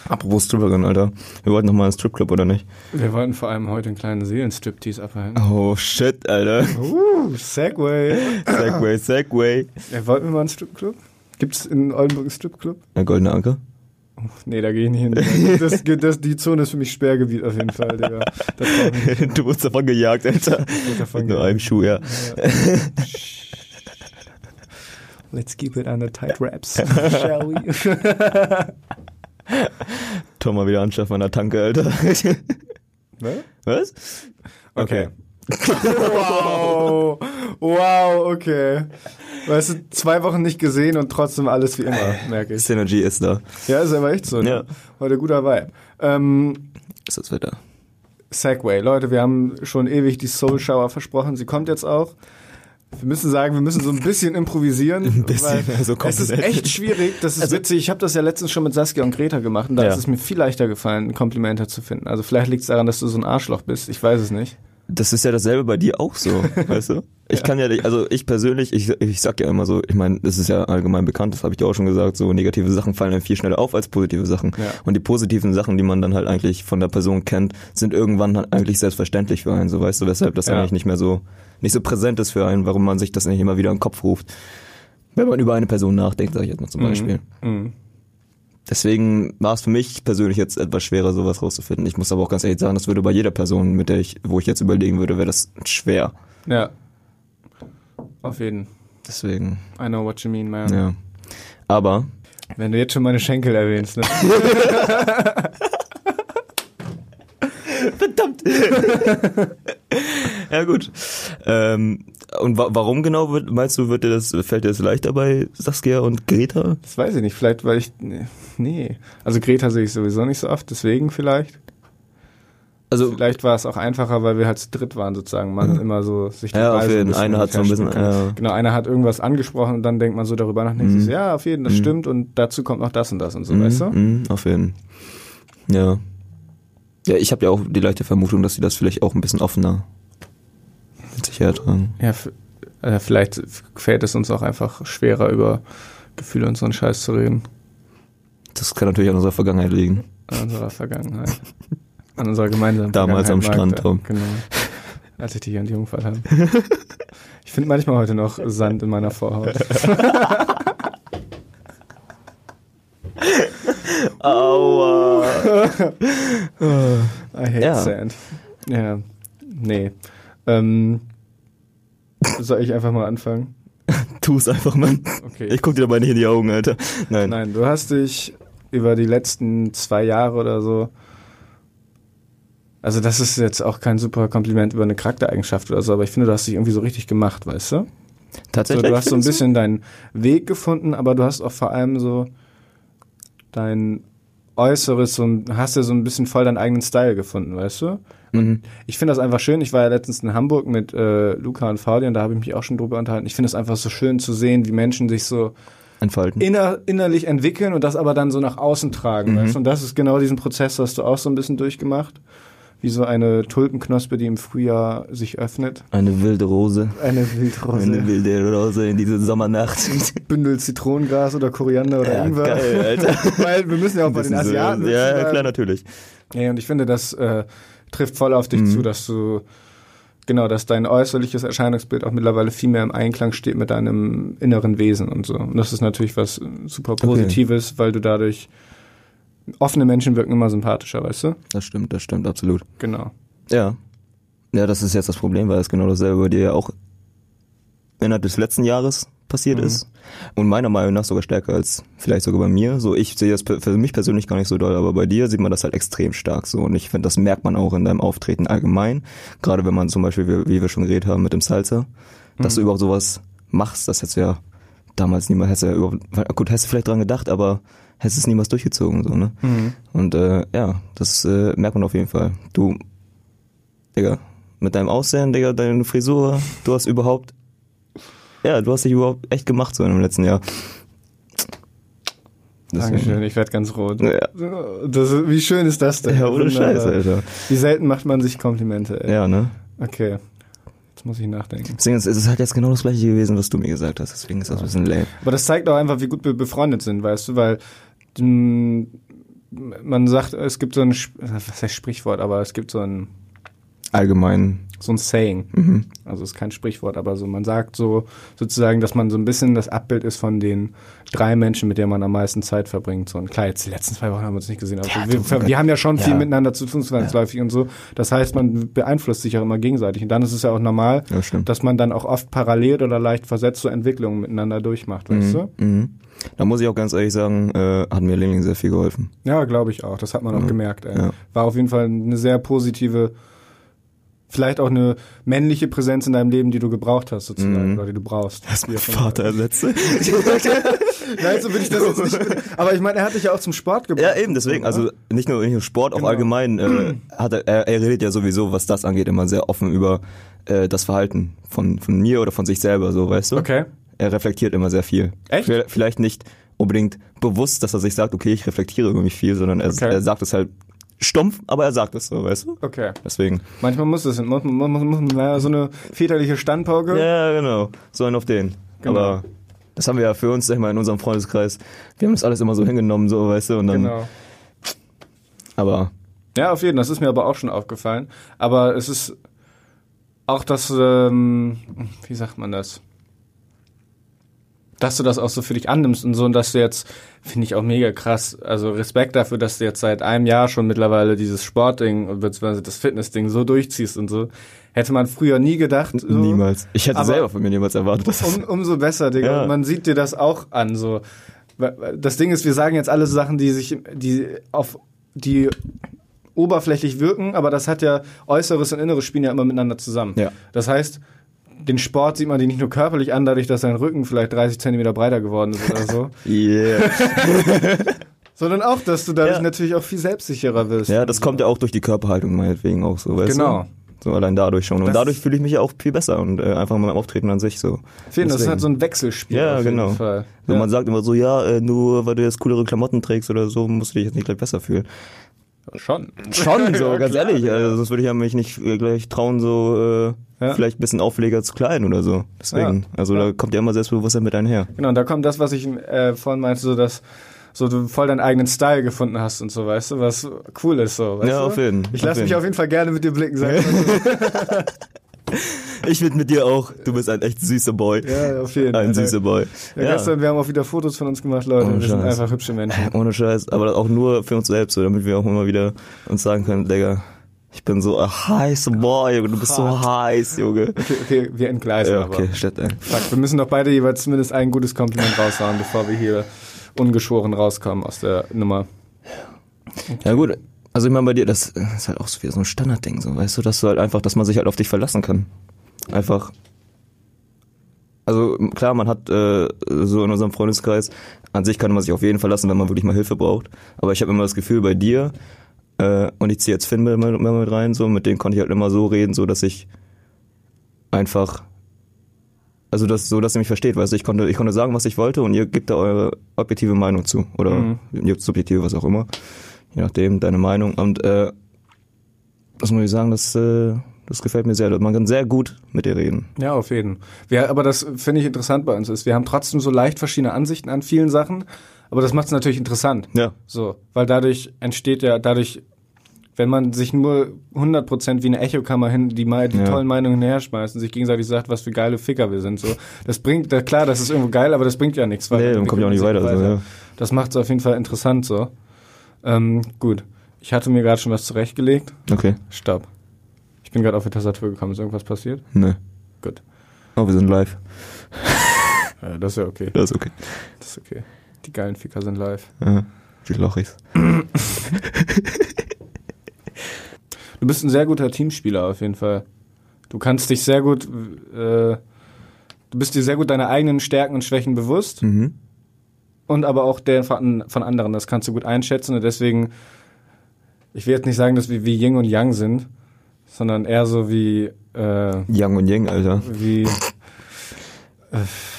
Apropos Stripperin, Alter. Wir wollten noch mal einen Stripclub, oder nicht? Wir wollten vor allem heute einen kleinen Seelenstriptease abhalten. Oh shit, Alter. Uh, Segway. Segway, Segway. Ja, wollten wir mal einen Stripclub? Gibt's in Oldenburg einen Stripclub? Der goldene Anker. Nee, da gehe ich nicht hin. Das, das, die Zone ist für mich Sperrgebiet auf jeden Fall, Digga. Du wurdest davon gejagt, Alter. davon Mit nur einem Schuh, ja. Let's keep it under tight wraps, shall we? Tom mal wieder anschaffen an der Tanke, Alter. Was? Was? Okay. Wow, wow, okay. Weißt du, zwei Wochen nicht gesehen und trotzdem alles wie immer, merke ich. Synergy ist da. Ja, ist aber echt so. Ne? Ja. Heute guter Vibe. Ähm, Ist das Wetter. Segway. Leute, wir haben schon ewig die Soul Shower versprochen. Sie kommt jetzt auch. Wir müssen sagen, wir müssen so ein bisschen improvisieren. Ein bisschen, weil also es ist echt schwierig. Das ist witzig. Ich habe das ja letztens schon mit Saskia und Greta gemacht und da Ja. ist es mir viel leichter gefallen, Komplimente zu finden. Also vielleicht liegt es daran, dass du so ein Arschloch bist. Ich weiß es nicht. Das ist ja dasselbe bei dir auch so, weißt du? Ich kann ja nicht, also ich persönlich, ich, ich sag ja immer so, ich meine, das ist ja allgemein bekannt, das habe ich dir auch schon gesagt, so negative Sachen fallen einem viel schneller auf als positive Sachen. Ja. Und die positiven Sachen, die man dann halt eigentlich von der Person kennt, sind irgendwann halt eigentlich selbstverständlich für einen, so weißt du, weshalb das Ja. eigentlich nicht mehr so, nicht so präsent ist für einen, warum man sich das nicht immer wieder in den Kopf ruft. Wenn man über eine Person nachdenkt, sag ich jetzt mal zum Beispiel. Mhm. Deswegen war es für mich persönlich jetzt etwas schwerer, sowas rauszufinden. Ich muss aber auch ganz ehrlich sagen, das würde bei jeder Person, mit der ich, wo ich jetzt überlegen würde, wäre das schwer. Ja. Auf jeden. Deswegen, I know what you mean, man. ja. Aber, Wenn du jetzt schon meine Schenkel erwähnst, ne? verdammt. ja gut. Ähm, und wa warum genau wird, meinst du, wird dir das, fällt dir das leichter bei Saskia und Greta? Das weiß ich nicht. Vielleicht, weil ich. nee. Also Greta sehe ich sowieso nicht so oft, deswegen vielleicht. Also, Vielleicht war es auch einfacher, weil wir halt zu dritt waren sozusagen. Man immer so sich die Ja, auf Reise jeden. bisschen Einer hat so ein bisschen, ja. Genau, einer hat irgendwas angesprochen und dann denkt man so darüber nach denkt Mhm. sich ja, auf jeden, das Mhm. stimmt und dazu kommt noch das und das und so, mhm, weißt du? mhm, auf jeden. Ja. Ja, ich habe ja auch die leichte Vermutung, dass sie das vielleicht auch ein bisschen offener sich hertragen. Ja, äh, vielleicht fällt es uns auch einfach schwerer, über Gefühle und so einen Scheiß zu reden. Das kann natürlich an unserer Vergangenheit liegen. An unserer Vergangenheit. An unserer gemeinsamen Damals am Strand, Tom. Genau. Als ich dich an die Jungfahrt habe. Ich finde manchmal heute noch Sand in meiner Vorhaut. Aua. I hate Ja. sand. Ja, nee. Ähm, soll ich einfach mal anfangen? Tu es einfach, Mann. Okay. Ich guck dir dabei nicht in die Augen, Alter. Nein. Nein, du hast dich über die letzten zwei Jahre oder so. Also, das ist jetzt auch kein super Kompliment über eine Charaktereigenschaft oder so, aber ich finde, du hast dich irgendwie so richtig gemacht, weißt du? So, Tatsächlich. du hast so ein bisschen deinen Weg gefunden, aber du hast auch vor allem so dein Äußeres, so, ein- hast ja so ein bisschen voll deinen eigenen Style gefunden, weißt du? Mhm. Ich finde das einfach schön. Ich war ja letztens in Hamburg mit äh, Luca und Fabian, da habe ich mich auch schon drüber unterhalten. Ich finde es einfach so schön zu sehen, wie Menschen sich so Entfalten. inner, innerlich entwickeln und das aber dann so nach außen tragen. Mhm. Weißt? Und das ist genau diesen Prozess, hast du auch so ein bisschen durchgemacht. Wie so eine Tulpenknospe, die im Frühjahr sich öffnet. Eine wilde Rose. Eine Wildrose. Eine wilde Rose in diese Sommernacht. Bündel Zitronengras oder Koriander oder Ja, Ingwer. geil, Alter. Weil wir müssen ja auch bei den Bisschen so- Asiaten. Ja, ja, klar, natürlich. Ja, und ich finde, das äh, trifft voll auf dich Mhm. zu, dass du genau, dass dein äußerliches Erscheinungsbild auch mittlerweile viel mehr im Einklang steht mit deinem inneren Wesen und so. Und das ist natürlich was super Positives, weil du dadurch offene Menschen wirken immer sympathischer, weißt du? Das stimmt, das stimmt, absolut. Genau. Ja. Ja, das ist jetzt das Problem, weil es genau dasselbe bei dir ja auch innerhalb des letzten Jahres passiert Mhm. ist. Und meiner Meinung nach sogar stärker als vielleicht sogar bei mir. So, ich sehe das für mich persönlich gar nicht so doll, aber bei dir sieht man das halt extrem stark so. Und ich finde, das merkt man auch in deinem Auftreten allgemein. Gerade wenn man zum Beispiel, wie, wir schon geredet haben, mit dem Salsa, dass Mhm. du überhaupt sowas machst, das hättest du ja damals niemals, hättest du ja überhaupt, gut, hättest du vielleicht dran gedacht, aber hättest es niemals durchgezogen, so, ne? Mhm. Und äh, ja, das äh, merkt man auf jeden Fall. Du, Digga, mit deinem Aussehen, Digga, deine Frisur, du hast überhaupt, ja, du hast dich überhaupt echt gemacht so im letzten Jahr. Deswegen- Dankeschön, ich werde ganz rot. Ja. Das, wie schön ist das denn? Ja, ohne Wunderbar. Scheiß, Alter. Wie selten macht man sich Komplimente, ey. Ja, ne? Okay. Jetzt muss ich nachdenken. Deswegen ist es ist halt jetzt genau das gleiche gewesen, was du mir gesagt hast. Deswegen ist das ein bisschen lame. Aber das zeigt auch einfach, wie gut wir befreundet sind, weißt du, weil mh, man sagt, es gibt so ein, was heißt Sprichwort, aber es gibt so ein, Allgemein. so ein Saying. Mhm. Also es ist kein Sprichwort, aber so, man sagt so sozusagen, dass man so ein bisschen das Abbild ist von den drei Menschen, mit denen man am meisten Zeit verbringt. So, und klar, jetzt die letzten zwei Wochen haben wir uns nicht gesehen, aber Ja, wir, du- wir haben ja schon viel ja. miteinander zu tun, zwangsläufig und so. Das heißt, man beeinflusst sich auch immer gegenseitig. Und dann ist es ja auch normal, Ja, dass man dann auch oft parallel oder leicht versetzt so Entwicklungen miteinander durchmacht, weißt du? Mhm. Mhm. Da muss ich auch ganz ehrlich sagen, äh, hat mir Lingling sehr viel geholfen. Ja, glaube ich auch. Das hat man auch gemerkt. Ey. Ja. War auf jeden Fall eine sehr positive, vielleicht auch eine männliche Präsenz in deinem Leben, die du gebraucht hast, sozusagen, Mhm. oder die du brauchst. Auch immer. Vater ersetzt. Nein, so will ich das jetzt nicht. Aber ich meine, er hat dich ja auch zum Sport gebracht. Ja, eben, deswegen, also nicht nur, nicht nur Sport, auch Genau. allgemein, äh, hat er, er, redet ja sowieso, was das angeht, immer sehr offen über äh, das Verhalten von, von mir oder von sich selber, so, weißt du? Okay. Er reflektiert immer sehr viel. Echt? Vielleicht nicht unbedingt bewusst, dass er sich sagt, okay, ich reflektiere über mich viel, sondern er, Okay. er sagt es halt stumpf, aber er sagt es so, weißt du? Okay. Deswegen. Manchmal muss es, muss, muss, muss, muss so eine väterliche Standpauke. Ja, genau. So einen auf den. Genau. Aber das haben wir ja für uns, sag ich mal, in unserem Freundeskreis. Wir haben das alles immer so hingenommen, so, weißt du, und dann. Genau. Aber Ja, auf jeden Fall. Das ist mir aber auch schon aufgefallen. Aber es ist auch das, ähm, wie sagt man das? Dass du das auch so für dich annimmst und so und dass du jetzt, finde ich auch mega krass, also Respekt dafür, dass du jetzt seit einem Jahr schon mittlerweile dieses Sportding beziehungsweise das Fitnessding so durchziehst und so. Hätte man früher nie gedacht. So. niemals. Ich hätte Aber- selber von mir niemals erwartet, dass das. Um, umso besser, Digga. Ja. Und man sieht dir das auch an. So. Das Ding ist, wir sagen jetzt alle Sachen, die sich, die auf die oberflächlich wirken, aber das hat ja Äußeres und Inneres spielen ja immer miteinander zusammen. Ja. Das heißt, den Sport sieht man dir nicht nur körperlich an, dadurch, dass dein Rücken vielleicht 30 Zentimeter breiter geworden ist oder so, Yeah. sondern auch, dass du dadurch Ja. natürlich auch viel selbstsicherer wirst. Ja, das kommt ja auch durch die Körperhaltung meinetwegen auch so, weißt Genau. du? So allein dadurch schon. Und Das- dadurch fühle ich mich ja auch viel besser und äh, einfach meinem Auftreten an sich so. Finde, das ist halt so ein Wechselspiel. Ja, auf jeden genau. Fall. So, Ja. Man sagt immer so, ja, äh, nur weil du jetzt coolere Klamotten trägst oder so, musst du dich jetzt nicht gleich besser fühlen. Schon. Schon, so, ganz ehrlich. Also, sonst würde ich ja mich nicht äh, gleich trauen, so äh, Ja. vielleicht ein bisschen auffälliger zu kleiden oder so. Deswegen. Ja. Also da kommt ja immer Selbstbewusstsein mit einher. Genau, und da kommt das, was ich äh, vorhin meinte, so dass so du voll deinen eigenen Style gefunden hast und so, weißt du, was cool ist so. Ja, du? auf jeden. Ich auf lasse mich auf jeden Fall gerne mit dir blicken, sag ich mal Ich bin mit dir auch. Du bist ein echt süßer Boy. Ja, auf jeden Fall. Ein süßer Boy. Ja, Gestern, wir haben auch wieder Fotos von uns gemacht, Leute. Ohne wir sind Scheiß. einfach hübsche Menschen. Ohne Scheiß, aber auch nur für uns selbst, so, damit wir auch immer wieder uns sagen können, Digga, Ich bin so ein heißer Boy, Junge. Du bist so heiß, Junge. Okay, okay, wir entgleisen Ja, aber. okay, shit, ey. Fuck, wir müssen doch beide jeweils zumindest ein gutes Kompliment raushauen, bevor wir hier ungeschoren rauskommen aus der Nummer. Ja gut, also ich meine bei dir, das ist halt auch so wieder so ein Standardding, so weißt du, dass du halt einfach, dass man sich halt auf dich verlassen kann. Einfach. Also klar, man hat äh, so in unserem Freundeskreis, an sich kann man sich auf jeden verlassen, wenn man wirklich mal Hilfe braucht. Aber ich habe immer das Gefühl bei dir, äh, und ich ziehe jetzt Finn mal, mal mit rein, so, mit denen konnte ich halt immer so reden, so dass ich einfach also das, so, dass ihr mich versteht, weißt du, ich konnte, ich konnte sagen, was ich wollte und ihr gebt da eure objektive Meinung zu. Oder Mhm. ihr habt subjektive, was auch immer. Je nachdem, deine Meinung. Und äh, das muss ich sagen, das, äh, das gefällt mir sehr. Man kann sehr gut mit dir reden. Ja, auf jeden. Wir, aber das finde ich interessant bei uns ist. Wir haben trotzdem so leicht verschiedene Ansichten an vielen Sachen, aber das macht es natürlich interessant. Ja. So, weil dadurch entsteht ja, dadurch, wenn man sich nur 100% wie eine Echokammer hin, die, mal die Ja. tollen Meinungen herschmeißt und sich gegenseitig sagt, was für geile Ficker wir sind, so. Das bringt, da, klar, das ist irgendwo geil, aber das bringt ja nichts. Nee, dann kommt ja auch nicht weiter, sich so, ja. Das macht es auf jeden Fall interessant, so. Ähm, gut. Ich hatte mir gerade schon was zurechtgelegt. Okay. Stopp. Ich bin gerade auf die Tastatur gekommen. Ist irgendwas passiert? Ne. Gut. Oh, wir sind live. Ja, das ist ja okay. Das ist okay. Das ist okay. Die geilen Ficker sind live. Ja. Die Lochis. Du bist ein sehr guter Teamspieler auf jeden Fall. Du kannst dich sehr gut, äh, du bist dir sehr gut deiner eigenen Stärken und Schwächen bewusst Mhm. und aber auch der von, von anderen. Das kannst du gut einschätzen und deswegen, ich will jetzt nicht sagen, dass wir wie Yin und Yang sind, sondern eher so wie, äh, Yang und Yang, Alter. wie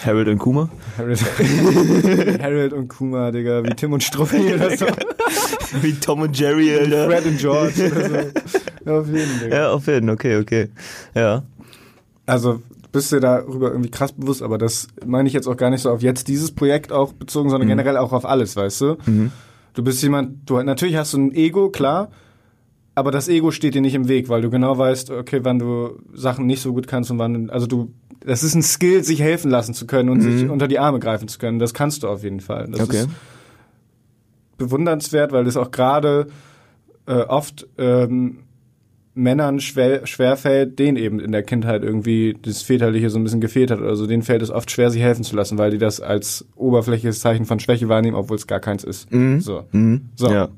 Harold und Kuma. Harold, Harold und Kuma, Digga, wie Tim und Struppi oder so. Wie Tom und Jerry, Alter. Fred und George oder so. Ja, auf jeden Fall. Ja, auf jeden, okay, okay. Ja. Also du bist dir darüber irgendwie krass bewusst, aber das meine ich jetzt auch gar nicht so auf jetzt dieses Projekt auch bezogen, sondern generell auch auf alles, weißt du? Du bist jemand, du natürlich hast du ein Ego, klar, aber das Ego steht dir nicht im Weg, weil du genau weißt, okay, wann du Sachen nicht so gut kannst und wann, also du, das ist ein Skill, sich helfen lassen zu können und sich unter die Arme greifen zu können. Das kannst du auf jeden Fall. Das Okay. ist bewundernswert, weil es auch gerade äh, oft ähm, Männern schwer, schwerfällt, denen eben in der Kindheit irgendwie das Väterliche so ein bisschen gefehlt hat oder so, denen fällt es oft schwer, sich helfen zu lassen, weil die das als oberflächliches Zeichen von Schwäche wahrnehmen, obwohl es gar keins ist. So, Mhm. So. Ja,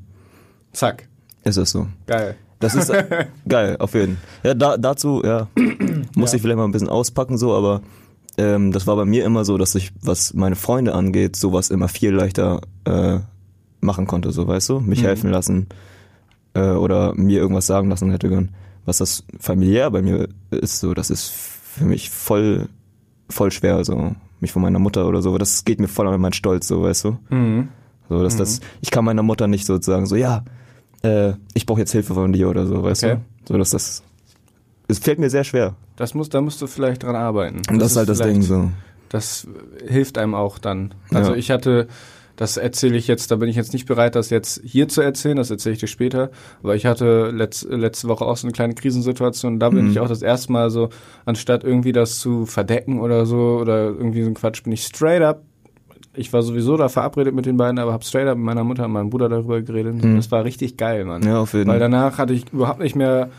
zack, ist das so. geil. Das ist äh, geil, auf jeden Fall. Ja, da, dazu, ja, muss Ja. ich vielleicht mal ein bisschen auspacken, so, aber ähm, das war bei mir immer so, dass ich, was meine Freunde angeht, sowas immer viel leichter äh, machen konnte, so, weißt du? Mich Mhm. helfen lassen äh, oder mir irgendwas sagen lassen hätte können. Was das familiär bei mir ist, so, das ist für mich voll, voll schwer, so, mich von meiner Mutter oder so, das geht mir voll an meinen Stolz, so, weißt du? Mhm. So, dass das, ich kann meiner Mutter nicht sozusagen so, ja, äh, ich brauche jetzt Hilfe von dir oder so, weißt Okay. du? So, dass das, es fällt mir sehr schwer. Das muss, da musst du vielleicht dran arbeiten. Und das, ist halt das Ding so. Das hilft einem auch dann. Also Ja. ich hatte, das erzähle ich jetzt, da bin ich jetzt nicht bereit, das jetzt hier zu erzählen, das erzähle ich dir später. Aber ich hatte letz, letzte Woche auch so eine kleine Krisensituation. Da bin Mhm. ich auch das erste Mal so, anstatt irgendwie das zu verdecken oder so oder irgendwie so ein Quatsch, bin ich straight up. Ich war sowieso da verabredet mit den beiden, aber habe straight up mit meiner Mutter und meinem Bruder darüber geredet. Mhm. Das war richtig geil, Mann. Ja, auf jeden Weil Fall. danach hatte ich überhaupt nicht mehr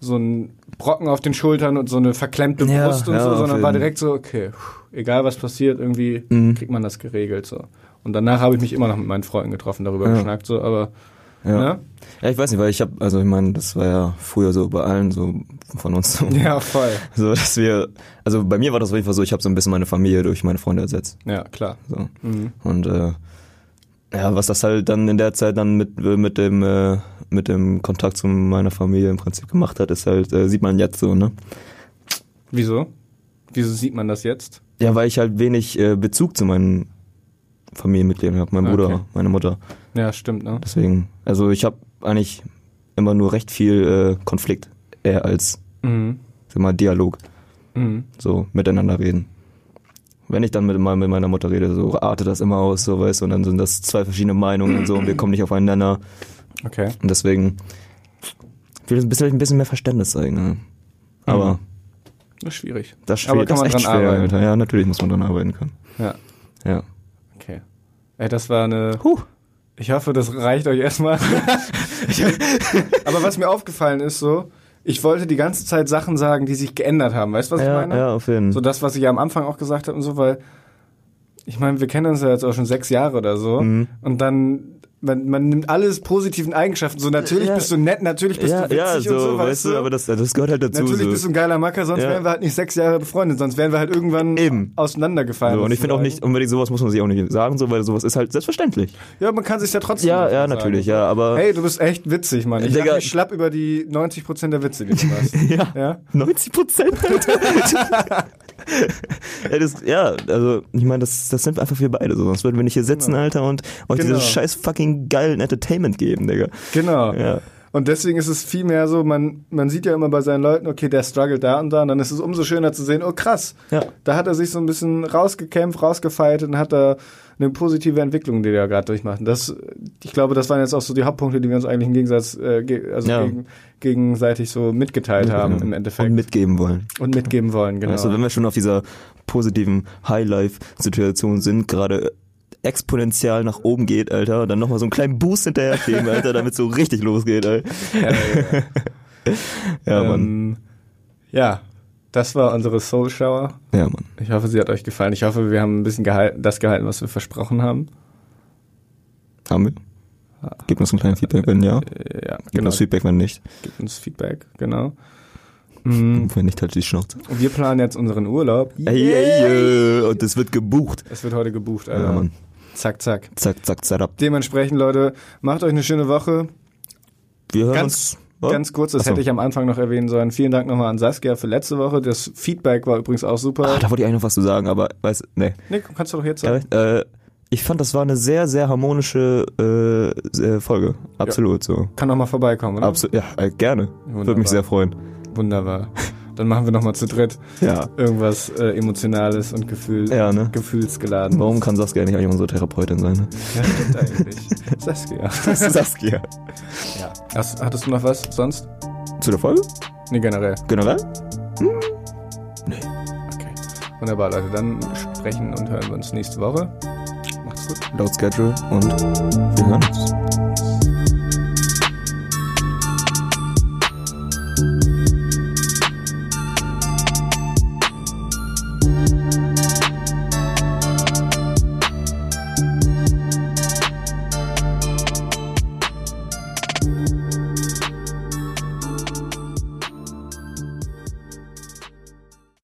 so einen Brocken auf den Schultern und so eine verklemmte Ja, Brust und ja, so, sondern war direkt so, okay, egal was passiert, irgendwie Mhm. kriegt man das geregelt so. Und danach habe ich mich immer noch mit meinen Freunden getroffen, darüber Ja. geschnackt so, aber Ja. ne? ja, ich weiß nicht, weil ich habe, also ich meine, das war ja früher so bei allen so von uns so, Ja, voll. so dass wir, also bei mir war das auf jeden Fall so, ich habe so ein bisschen meine Familie durch meine Freunde ersetzt. Ja, klar. So. Mhm. Und äh, ja, was das halt dann in der Zeit dann mit mit dem äh, mit dem Kontakt zu meiner Familie im Prinzip gemacht hat, ist halt äh, sieht man jetzt so, ne? Wieso? Wieso sieht man das jetzt? Ja, weil ich halt wenig äh, Bezug zu meinen Familienmitgliedern habe, mein Bruder, Okay. meine Mutter. Ja, stimmt, ne? Deswegen, also ich habe eigentlich immer nur recht viel äh, Konflikt, eher als Mhm. sag mal Dialog, Mhm. so miteinander reden. Wenn ich dann mit, mal mit meiner Mutter rede, so artet das immer aus, so weißt du, und dann sind das zwei verschiedene Meinungen und so und wir kommen nicht auf einen Nenner. Okay. Und deswegen will ich ein bisschen, ein bisschen mehr Verständnis zeigen. Ne? Aber Das ist schwierig. das, ist Aber schwer, kann man dran arbeiten. Alter. Ja, natürlich muss man dran arbeiten können. Ja, Ja. Ey, das war eine. Huh. Ich hoffe, das reicht euch erstmal. Ich Aber was mir aufgefallen ist so, ich wollte die ganze Zeit Sachen sagen, die sich geändert haben. Weißt du, was ich ja, meine? ja, auf jeden So Fall. das, was ich ja am Anfang auch gesagt habe und so, weil ich meine, wir kennen uns ja jetzt auch schon sechs Jahre oder so. Mhm. Und dann, man, man nimmt alles positiven Eigenschaften. So natürlich Ja. bist du nett, natürlich bist Ja, du witzig ja, so, und so, weißt du, aber das, das gehört halt dazu. Natürlich so. bist du ein geiler Macker, sonst Ja. wären wir halt nicht sechs Jahre befreundet, sonst wären wir halt irgendwann Eben. auseinandergefallen. so, und ich finde auch nicht unbedingt sowas muss man sich auch nicht sagen, so, weil sowas ist halt selbstverständlich. Ja, man kann sich ja trotzdem. Ja, ja, sagen. natürlich, ja, aber Hey, du bist echt witzig, Mann. Ich Digga. mich schlapp über die 90% der Witze, die du machst. ja, ja? 90 Prozent. ja, das, ja, also ich meine, das, das sind einfach wir beide so. Sonst würden wir nicht hier sitzen, Genau. Alter, und euch Genau. dieses scheiß fucking geilen Entertainment geben, Digga. Genau. Ja. Und deswegen ist es viel mehr so, man, man sieht ja immer bei seinen Leuten, okay, der struggelt da und da, und dann ist es umso schöner zu sehen, oh krass, Ja. da hat er sich so ein bisschen rausgekämpft, rausgefeilt und hat da eine positive Entwicklung, die er gerade durchmacht. Und das, ich glaube, das waren jetzt auch so die Hauptpunkte, die wir uns eigentlich im Gegensatz, äh, ge also Ja. gegen, gegenseitig so mitgeteilt haben im Endeffekt Und mitgeben wollen. und mitgeben wollen, genau. Also wenn wir schon auf dieser positiven High-Life-Situation sind, gerade exponentiell nach oben geht, Alter, und dann nochmal so einen kleinen Boost hinterher geben, Alter, damit so richtig losgeht, Alter. ja, ja, Ja, Mann. ähm, ja, das war unsere Soul Shower. Ja, Mann. Ich hoffe, sie hat euch gefallen. Ich hoffe, wir haben ein bisschen gehalten, das gehalten, was wir versprochen haben. Haben wir? Gebt uns ein kleines Feedback, wenn ja. Äh, Ja, Gebt genau. uns Feedback, wenn nicht. Gebt uns Feedback, genau. Mhm. Wenn nicht, halt die Schnauze. Und wir planen jetzt unseren Urlaub. Ey, ey, ey, und das wird gebucht. Es wird heute gebucht, Alter. Ja, Mann. Zack, zack. Zack, zack, zack ab. Dementsprechend, Leute, macht euch eine schöne Woche. Wir hören Ganz, uns. Ganz kurz, das Ach so. hätte ich am Anfang noch erwähnen sollen. Vielen Dank nochmal an Saskia für letzte Woche. Das Feedback war übrigens auch super. Ah, da wollte ich eigentlich noch was zu sagen, aber weiß, nee. nee, kannst du doch jetzt Ja, sagen. äh, ich fand, das war eine sehr, sehr harmonische äh, äh, Folge. Absolut so. Kann noch mal vorbeikommen, oder? Absolut. Ja, äh, gerne. Wunderbar. Würde mich sehr freuen. Wunderbar. Dann machen wir nochmal zu dritt Ja. irgendwas äh, Emotionales und Gefühl, Ja, ne? gefühlsgeladen. Warum kann Saskia nicht eigentlich unsere Therapeutin sein? Ne? Ja, stimmt eigentlich. Saskia. Saskia. Ja. Hast, hattest du noch was sonst? Zu der Folge? Nee, generell. Generell? Okay. Wunderbar, Leute. Dann sprechen und hören wir uns nächste Woche. Macht's gut. Laut Schedule und wir hören uns.